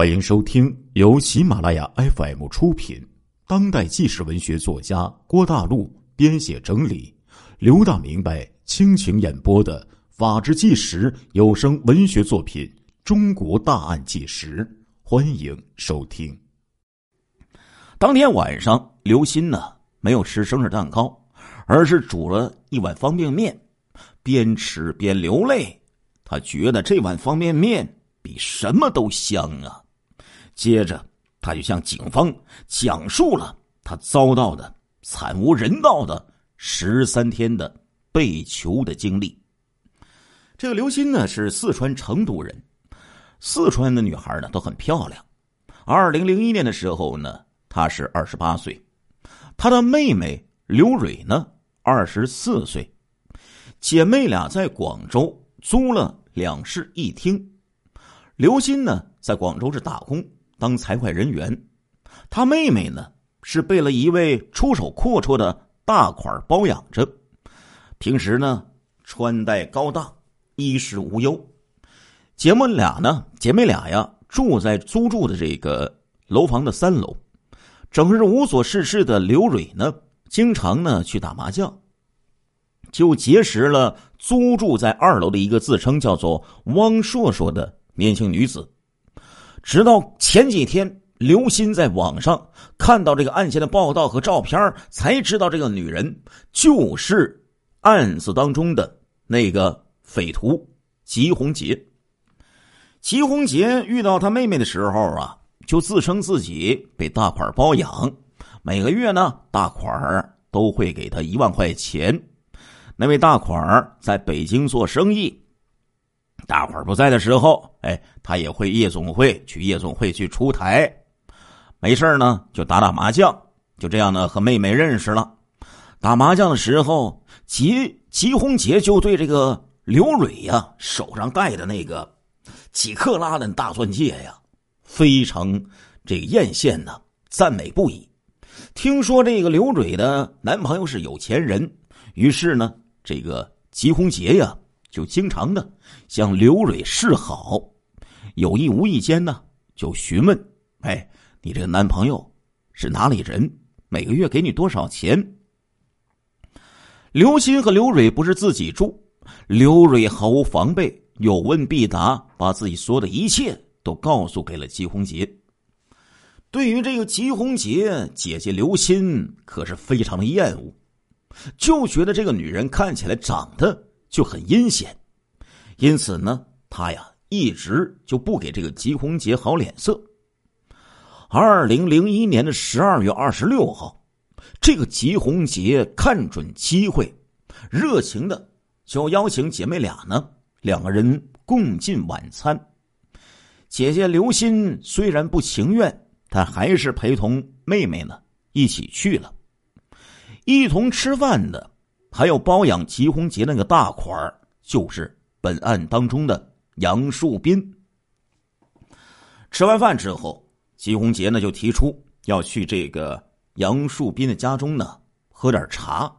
欢迎收听由喜马拉雅 FM 出品、当代纪实文学作家郭大陆编写整理、刘大明白倾情演播的《法制纪实》有声文学作品《中国大案纪实》，欢迎收听。当天晚上，刘鑫呢没有吃生日蛋糕，而是煮了一碗方便面，边吃边流泪。他觉得这碗方便面。比什么都香啊！接着，他就向警方讲述了他遭到的惨无人道的十三天的被囚的经历。这个刘鑫呢是四川成都人，四川的女孩呢都很漂亮。二零零一年的时候呢，她是二十八岁，她的妹妹刘蕊呢二十四岁，姐妹俩在广州租了两室一厅。刘鑫呢，在广州是打工当财会人员，他妹妹呢是被了一位出手阔绰的大款包养着，平时呢穿戴高档，衣食无忧。姐妹俩呢，姐妹俩呀住在租住的这个楼房的三楼，整日无所事事的刘蕊呢，经常呢去打麻将，就结识了租住在二楼的一个自称叫做汪硕硕的。年轻女子，直到前几天，刘鑫在网上看到这个案件的报道和照片，才知道这个女人就是案子当中的那个匪徒吉红杰。吉红杰遇到他妹妹的时候啊，就自称自己被大款包养，每个月呢，大款都会给他一万块钱。那位大款在北京做生意。大伙儿不在的时候，哎，他也会夜总会去夜总会去出台，没事呢就打打麻将，就这样呢和妹妹认识了。打麻将的时候，吉吉红杰就对这个刘蕊呀手上戴的那个几克拉的大钻戒呀，非常这个艳羡呢，赞美不已。听说这个刘蕊的男朋友是有钱人，于是呢，这个吉红杰呀。就经常的向刘蕊示好，有意无意间呢就询问：“哎，你这个男朋友是哪里人？每个月给你多少钱？”刘鑫和刘蕊不是自己住，刘蕊毫无防备，有问必答，把自己所有的一切都告诉给了吉红杰。对于这个吉红杰，姐姐刘鑫可是非常的厌恶，就觉得这个女人看起来长得。就很阴险，因此呢，他呀一直就不给这个吉红杰好脸色。二零零一年的十二月二十六号，这个吉红杰看准机会，热情的就邀请姐妹俩呢，两个人共进晚餐。姐姐刘鑫虽然不情愿，但还是陪同妹妹呢一起去了，一同吃饭的。还有包养吉红杰那个大款就是本案当中的杨树斌。吃完饭之后，吉红杰呢就提出要去这个杨树斌的家中呢喝点茶。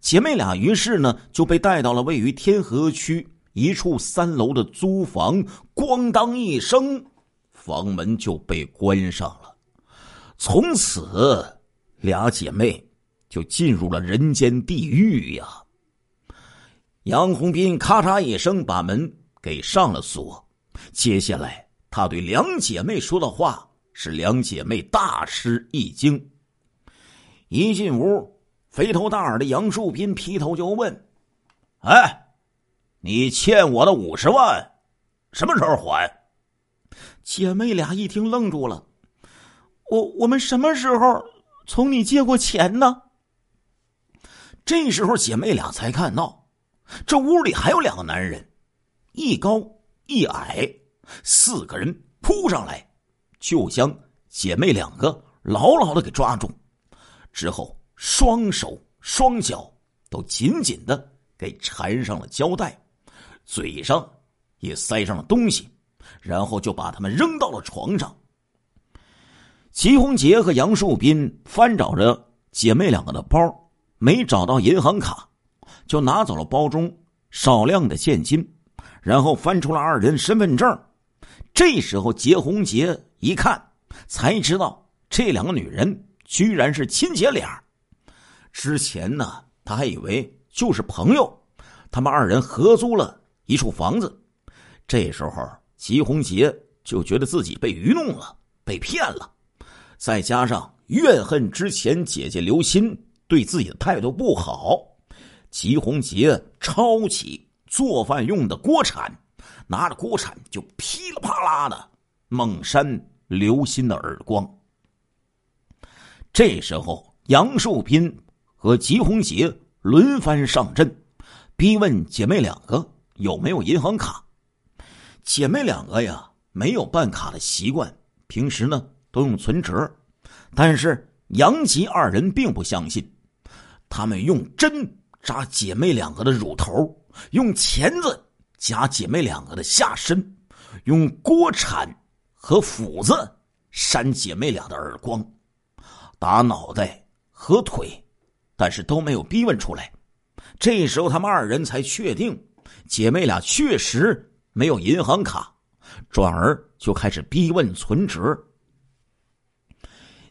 姐妹俩于是呢就被带到了位于天河区一处三楼的租房，咣当一声，房门就被关上了。从此，俩姐妹。就进入了人间地狱呀！杨红斌咔嚓一声把门给上了锁，接下来他对两姐妹说的话，使两姐妹大吃一惊。一进屋，肥头大耳的杨树斌劈头就问：“哎，你欠我的五十万，什么时候还？”姐妹俩一听愣住了：“我我们什么时候从你借过钱呢？”这时候，姐妹俩才看到，这屋里还有两个男人，一高一矮，四个人扑上来，就将姐妹两个牢牢的给抓住，之后双手双脚都紧紧的给缠上了胶带，嘴上也塞上了东西，然后就把他们扔到了床上。齐红杰和杨树斌翻找着姐妹两个的包。没找到银行卡，就拿走了包中少量的现金，然后翻出了二人身份证。这时候，杰红杰一看才知道这两个女人居然是亲姐俩。之前呢，他还以为就是朋友。他们二人合租了一处房子。这时候，吉红杰就觉得自己被愚弄了，被骗了。再加上怨恨之前姐姐刘鑫对自己的态度不好，吉红杰抄起做饭用的锅铲，拿着锅铲就噼里啪啦的猛扇刘鑫的耳光。这时候，杨树斌和吉红杰轮番上阵。逼问姐妹两个有没有银行卡？姐妹两个呀，没有办卡的习惯，平时呢都用存折。但是杨吉二人并不相信，他们用针扎姐妹两个的乳头，用钳子夹姐妹两个的下身，用锅铲和斧子扇姐妹俩的耳光，打脑袋和腿，但是都没有逼问出来。这时候，他们二人才确定姐妹俩确实没有银行卡，转而就开始逼问存折。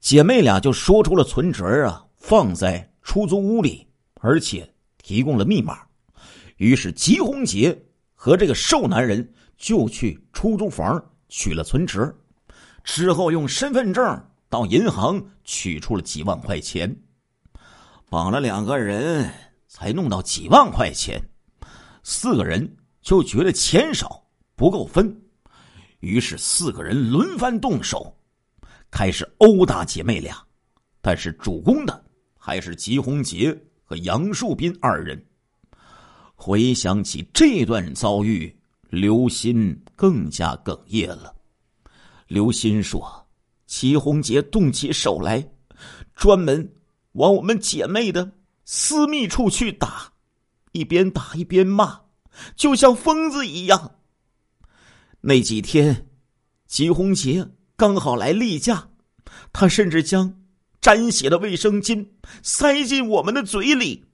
姐妹俩就说出了存折啊放在出租屋里，而且提供了密码。于是，吉红杰和这个瘦男人就去出租房取了存折，之后用身份证到银行取出了几万块钱，绑了两个人。才弄到几万块钱，四个人就觉得钱少不够分，于是四个人轮番动手，开始殴打姐妹俩。但是主攻的还是吉红杰和杨树斌二人。回想起这段遭遇，刘鑫更加哽咽了。刘鑫说：“齐红杰动起手来，专门往我们姐妹的。”私密处去打，一边打一边骂，就像疯子一样。那几天，吉红杰刚好来例假，他甚至将沾血的卫生巾塞进我们的嘴里。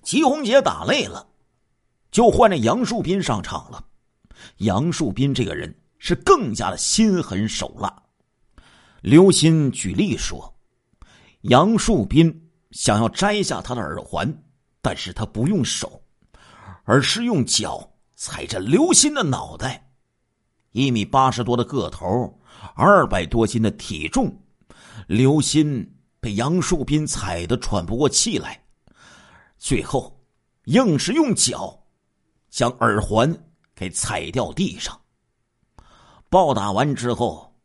吉红杰打累了，就换着杨树斌上场了。杨树斌这个人是更加的心狠手辣。刘鑫举例说，杨树斌。想要摘下他的耳环，但是他不用手，而是用脚踩着刘鑫的脑袋。一米八十多的个头，二百多斤的体重，刘鑫被杨树斌踩得喘不过气来，最后硬是用脚将耳环给踩掉地上。暴打完之后，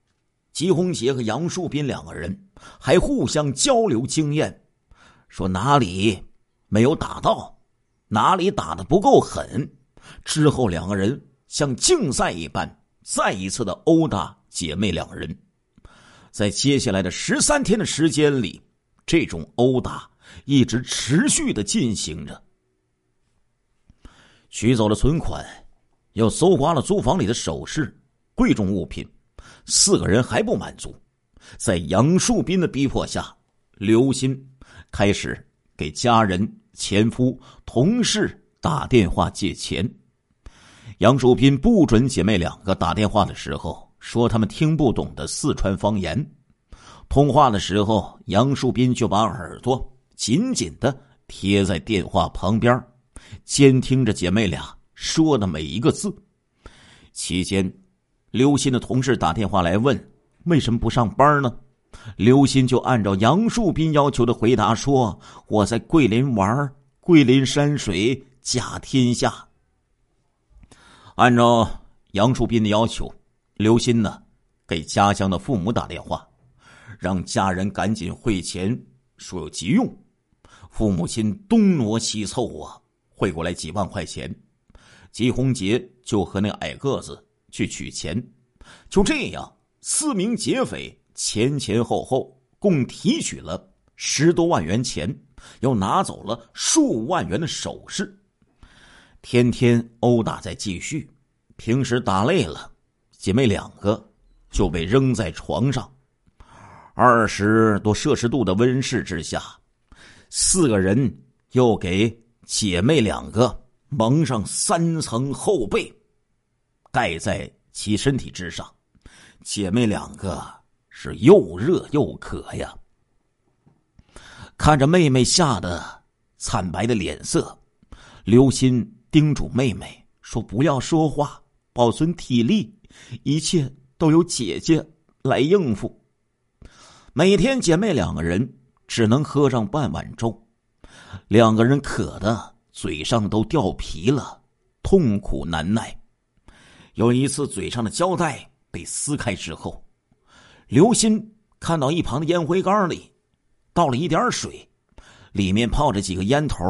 吉红杰和杨树斌两个人还互相交流经验。说哪里没有打到，哪里打的不够狠。之后两个人像竞赛一般，再一次的殴打姐妹两人。在接下来的十三天的时间里，这种殴打一直持续的进行着。取走了存款，又搜刮了租房里的首饰、贵重物品。四个人还不满足，在杨树斌的逼迫下，刘鑫。开始给家人、前夫、同事打电话借钱。杨树斌不准姐妹两个打电话的时候，说他们听不懂的四川方言。通话的时候，杨树斌就把耳朵紧紧的贴在电话旁边，监听着姐妹俩说的每一个字。期间，刘鑫的同事打电话来问：“为什么不上班呢？”刘鑫就按照杨树斌要求的回答说：“我在桂林玩，桂林山水甲天下。”按照杨树斌的要求，刘鑫呢给家乡的父母打电话，让家人赶紧汇钱，说有急用。父母亲东挪西凑啊，汇过来几万块钱。吉红杰就和那矮个子去取钱，就这样，四名劫匪。前前后后共提取了十多万元钱，又拿走了数万元的首饰。天天殴打在继续，平时打累了，姐妹两个就被扔在床上。二十多摄氏度的温室之下，四个人又给姐妹两个蒙上三层厚被，盖在其身体之上。姐妹两个是又热又渴呀。看着妹妹吓得惨白的脸色，刘鑫叮嘱妹妹说：“不要说话，保存体力，一切都由姐姐来应付。”每天姐妹两个人只能喝上半碗粥，两个人渴的嘴上都掉皮了，痛苦难耐。有一次，嘴上的胶带被撕开之后，刘鑫看到一旁的烟灰缸里。倒了一点水，里面泡着几个烟头。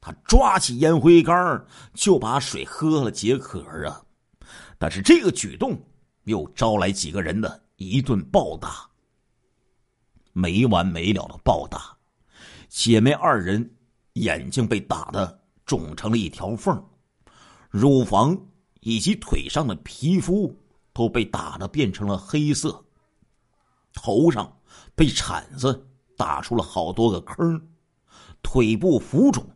他抓起烟灰缸就把水喝了解渴啊！但是这个举动又招来几个人的一顿暴打，没完没了的暴打。姐妹二人眼睛被打的肿成了一条缝，乳房以及腿上的皮肤都被打的变成了黑色，头上被铲子。打出了好多个坑，腿部浮肿，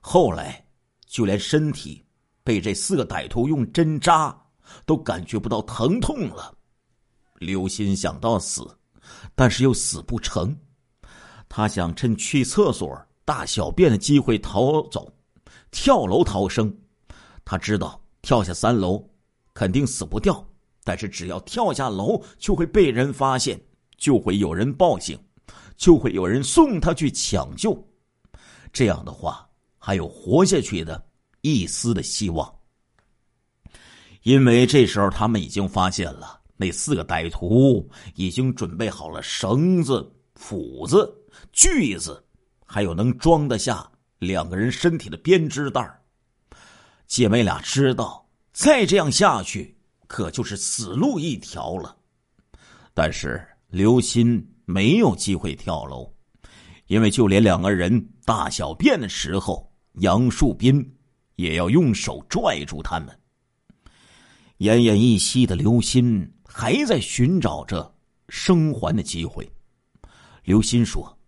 后来就连身体被这四个歹徒用针扎，都感觉不到疼痛了。刘鑫想到死，但是又死不成，他想趁去厕所大小便的机会逃走，跳楼逃生。他知道跳下三楼肯定死不掉，但是只要跳下楼，就会被人发现，就会有人报警。就会有人送他去抢救，这样的话还有活下去的一丝的希望。因为这时候他们已经发现了那四个歹徒已经准备好了绳子、斧子、锯子，还有能装得下两个人身体的编织袋姐妹俩知道再这样下去可就是死路一条了，但是刘鑫。没有机会跳楼，因为就连两个人大小便的时候，杨树斌也要用手拽住他们。奄奄一息的刘鑫还在寻找着生还的机会。刘鑫说：“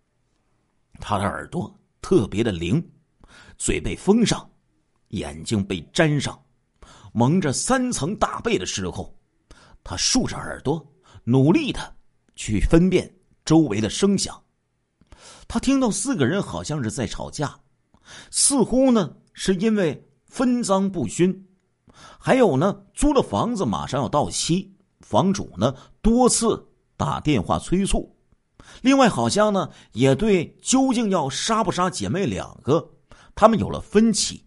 他的耳朵特别的灵，嘴被封上，眼睛被粘上，蒙着三层大被的时候，他竖着耳朵，努力的去分辨。”周围的声响，他听到四个人好像是在吵架，似乎呢是因为分赃不均，还有呢租的房子马上要到期，房主呢多次打电话催促，另外好像呢也对究竟要杀不杀姐妹两个，他们有了分歧，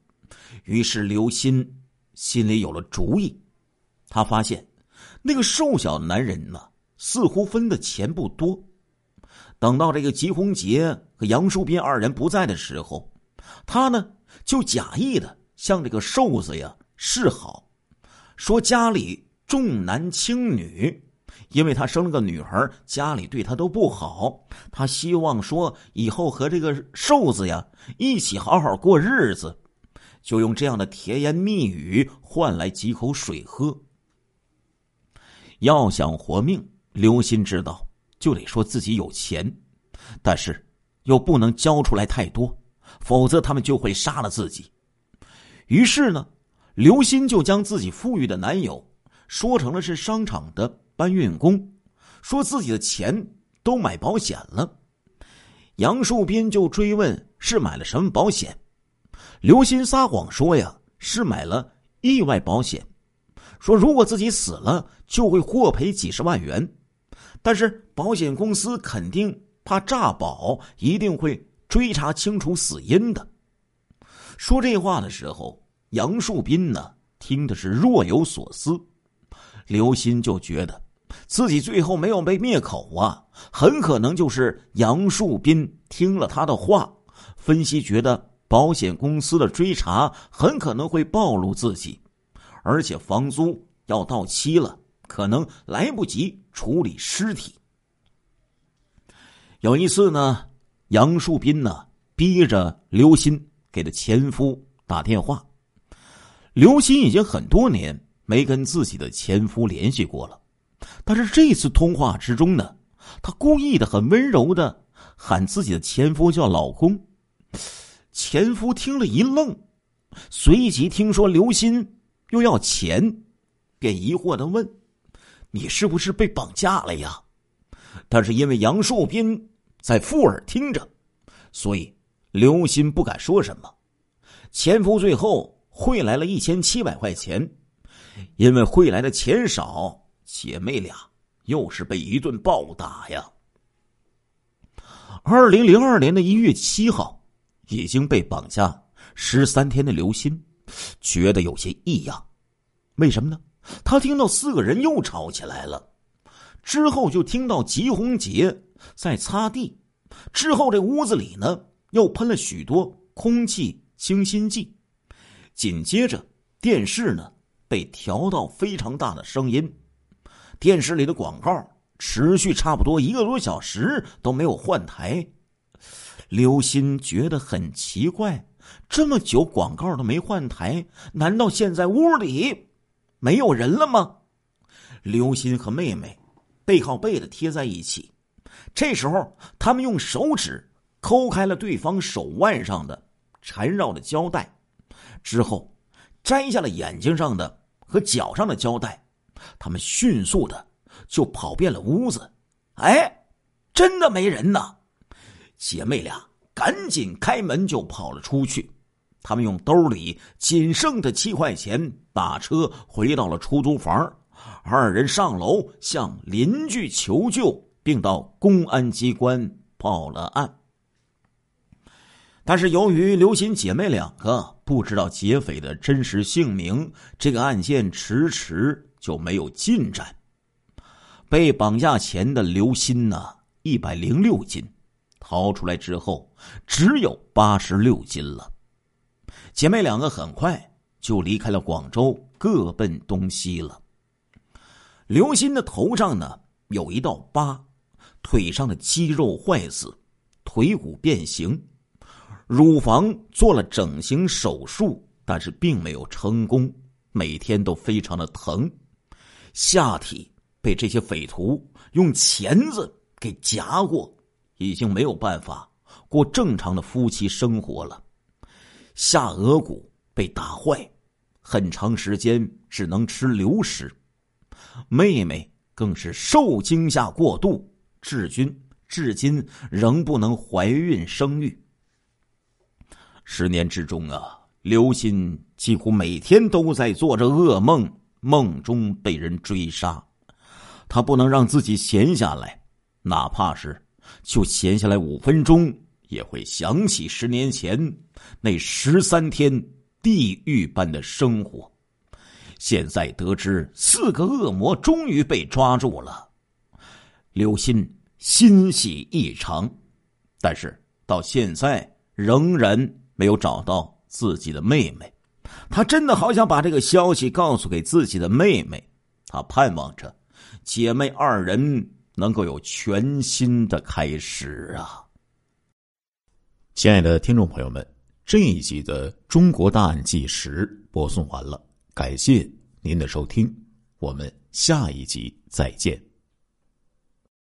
于是刘鑫心里有了主意，他发现那个瘦小的男人呢似乎分的钱不多。等到这个吉红杰和杨树斌二人不在的时候，他呢就假意的向这个瘦子呀示好，说家里重男轻女，因为他生了个女孩，家里对他都不好。他希望说以后和这个瘦子呀一起好好过日子，就用这样的甜言蜜语换来几口水喝。要想活命，刘鑫知道。就得说自己有钱，但是又不能交出来太多，否则他们就会杀了自己。于是呢，刘鑫就将自己富裕的男友说成了是商场的搬运工，说自己的钱都买保险了。杨树斌就追问是买了什么保险，刘鑫撒谎说呀是买了意外保险，说如果自己死了就会获赔几十万元。但是保险公司肯定怕诈保，一定会追查清楚死因的。说这话的时候，杨树斌呢听的是若有所思。刘鑫就觉得自己最后没有被灭口啊，很可能就是杨树斌听了他的话，分析觉得保险公司的追查很可能会暴露自己，而且房租要到期了。可能来不及处理尸体。有一次呢，杨树斌呢逼着刘鑫给他前夫打电话。刘鑫已经很多年没跟自己的前夫联系过了，但是这次通话之中呢，他故意的很温柔的喊自己的前夫叫老公。前夫听了一愣，随即听说刘鑫又要钱，便疑惑的问。你是不是被绑架了呀？”但是因为杨树斌在附耳听着，所以刘鑫不敢说什么。前夫最后汇来了一千七百块钱，因为汇来的钱少，姐妹俩又是被一顿暴打呀。二零零二年的一月七号，已经被绑架十三天的刘鑫，觉得有些异样。为什么呢？他听到四个人又吵起来了。之后就听到吉红杰在擦地，之后这屋子里呢又喷了许多空气清新剂，紧接着电视呢被调到非常大的声音，电视里的广告持续差不多一个多小时都没有换台，刘鑫觉得很奇怪，这么久广告都没换台，难道现在屋里没有人了吗？刘鑫和妹妹。背靠背的贴在一起，这时候他们用手指抠开了对方手腕上的缠绕的胶带，之后摘下了眼睛上的和脚上的胶带，他们迅速的就跑遍了屋子。哎，真的没人呢！姐妹俩赶紧开门就跑了出去。他们用兜里仅剩的七块钱打车回到了出租房。二人上楼向邻居求救，并到公安机关报了案。但是由于刘鑫姐妹两个不知道劫匪的真实姓名，这个案件迟迟就没有进展。被绑架前的刘鑫呢，一百零六斤，逃出来之后只有八十六斤了。姐妹两个很快就离开了广州，各奔东西了。刘鑫的头上呢有一道疤，腿上的肌肉坏死，腿骨变形，乳房做了整形手术，但是并没有成功，每天都非常的疼，下体被这些匪徒用钳子给夹过，已经没有办法过正常的夫妻生活了，下颌骨被打坏，很长时间只能吃流食。妹妹更是受惊吓过度，至今至今仍不能怀孕生育。十年之中啊，刘鑫几乎每天都在做着噩梦，梦中被人追杀。他不能让自己闲下来，哪怕是就闲下来五分钟，也会想起十年前那十三天地狱般的生活。现在得知四个恶魔终于被抓住了，刘鑫欣喜异常，但是到现在仍然没有找到自己的妹妹。他真的好想把这个消息告诉给自己的妹妹，他盼望着姐妹二人能够有全新的开始啊！亲爱的听众朋友们，这一集的《中国大案纪实》播送完了。感谢您的收听，我们下一集再见。